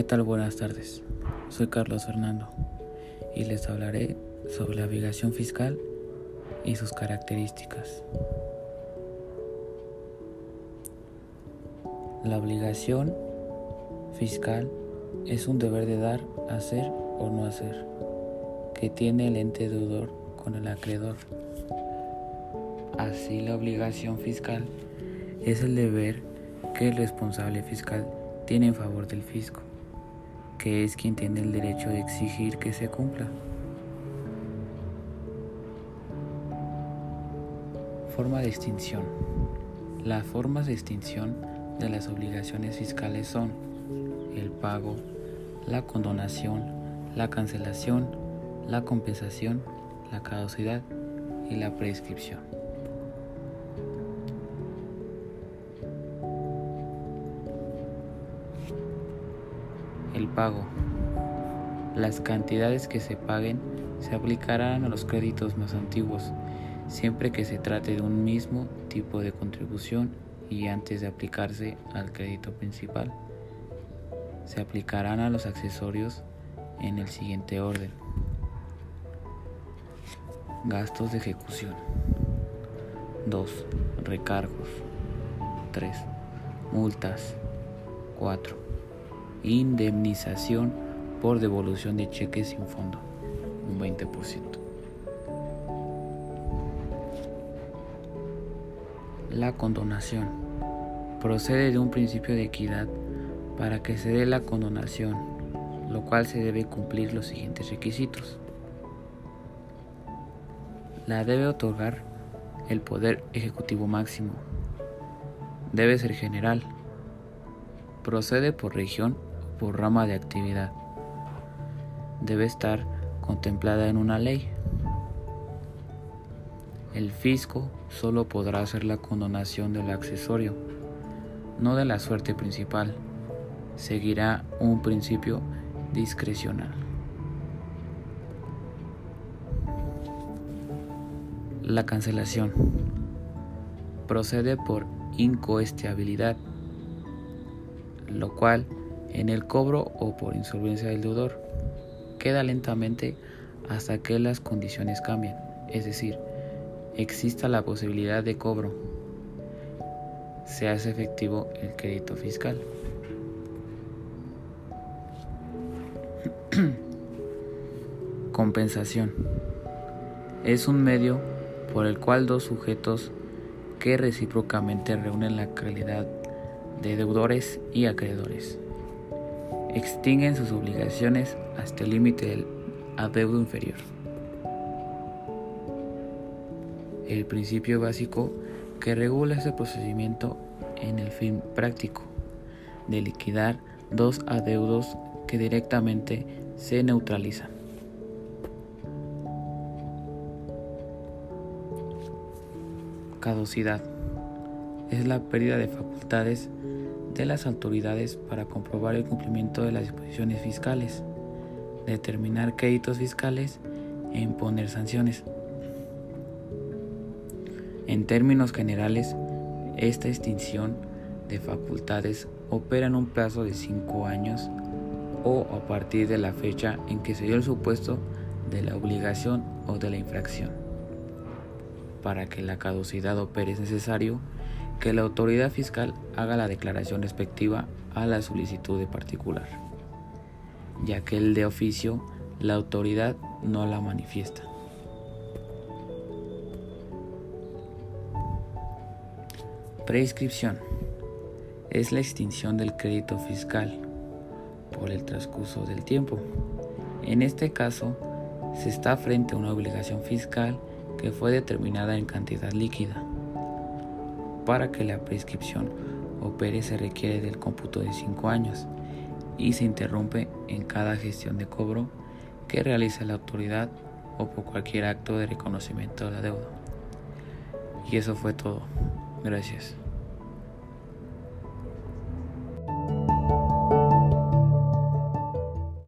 ¿Qué tal? Buenas tardes. Soy Carlos Fernando y les hablaré sobre la obligación fiscal y sus características. La obligación fiscal es un deber de dar, hacer o no hacer que tiene el ente deudor con el acreedor. Así la obligación fiscal es el deber que el responsable fiscal tiene en favor del fisco que es quien tiene el derecho de exigir que se cumpla. Forma de extinción. Las formas de extinción de las obligaciones fiscales son el pago, la condonación, la cancelación, la compensación, la caducidad y la prescripción. El pago. Las cantidades que se paguen se aplicarán a los créditos más antiguos, siempre que se trate de un mismo tipo de contribución y antes de aplicarse al crédito principal. Se aplicarán a los accesorios en el siguiente orden. Gastos de ejecución. 2. Recargos. 3. Multas. 4 indemnización por devolución de cheques sin fondo, un 20%. La condonación procede de un principio de equidad para que se dé la condonación, lo cual se debe cumplir los siguientes requisitos. La debe otorgar el poder ejecutivo máximo. Debe ser general. Procede por región por rama de actividad. Debe estar contemplada en una ley. El fisco solo podrá hacer la condonación del accesorio, no de la suerte principal. Seguirá un principio discrecional. La cancelación procede por incoestabilidad, lo cual en el cobro o por insolvencia del deudor. Queda lentamente hasta que las condiciones cambien, es decir, exista la posibilidad de cobro. Se hace efectivo el crédito fiscal. Compensación. Es un medio por el cual dos sujetos que recíprocamente reúnen la calidad de deudores y acreedores extinguen sus obligaciones hasta el límite del adeudo inferior. El principio básico que regula ese procedimiento en el fin práctico de liquidar dos adeudos que directamente se neutralizan. Caducidad es la pérdida de facultades de las autoridades para comprobar el cumplimiento de las disposiciones fiscales, determinar créditos fiscales e imponer sanciones. En términos generales, esta extinción de facultades opera en un plazo de cinco años o a partir de la fecha en que se dio el supuesto de la obligación o de la infracción. Para que la caducidad opere es necesario que la autoridad fiscal haga la declaración respectiva a la solicitud de particular, ya que el de oficio la autoridad no la manifiesta. Prescripción es la extinción del crédito fiscal por el transcurso del tiempo. En este caso, se está frente a una obligación fiscal que fue determinada en cantidad líquida para que la prescripción opere se requiere del cómputo de 5 años y se interrumpe en cada gestión de cobro que realice la autoridad o por cualquier acto de reconocimiento de la deuda. Y eso fue todo. Gracias.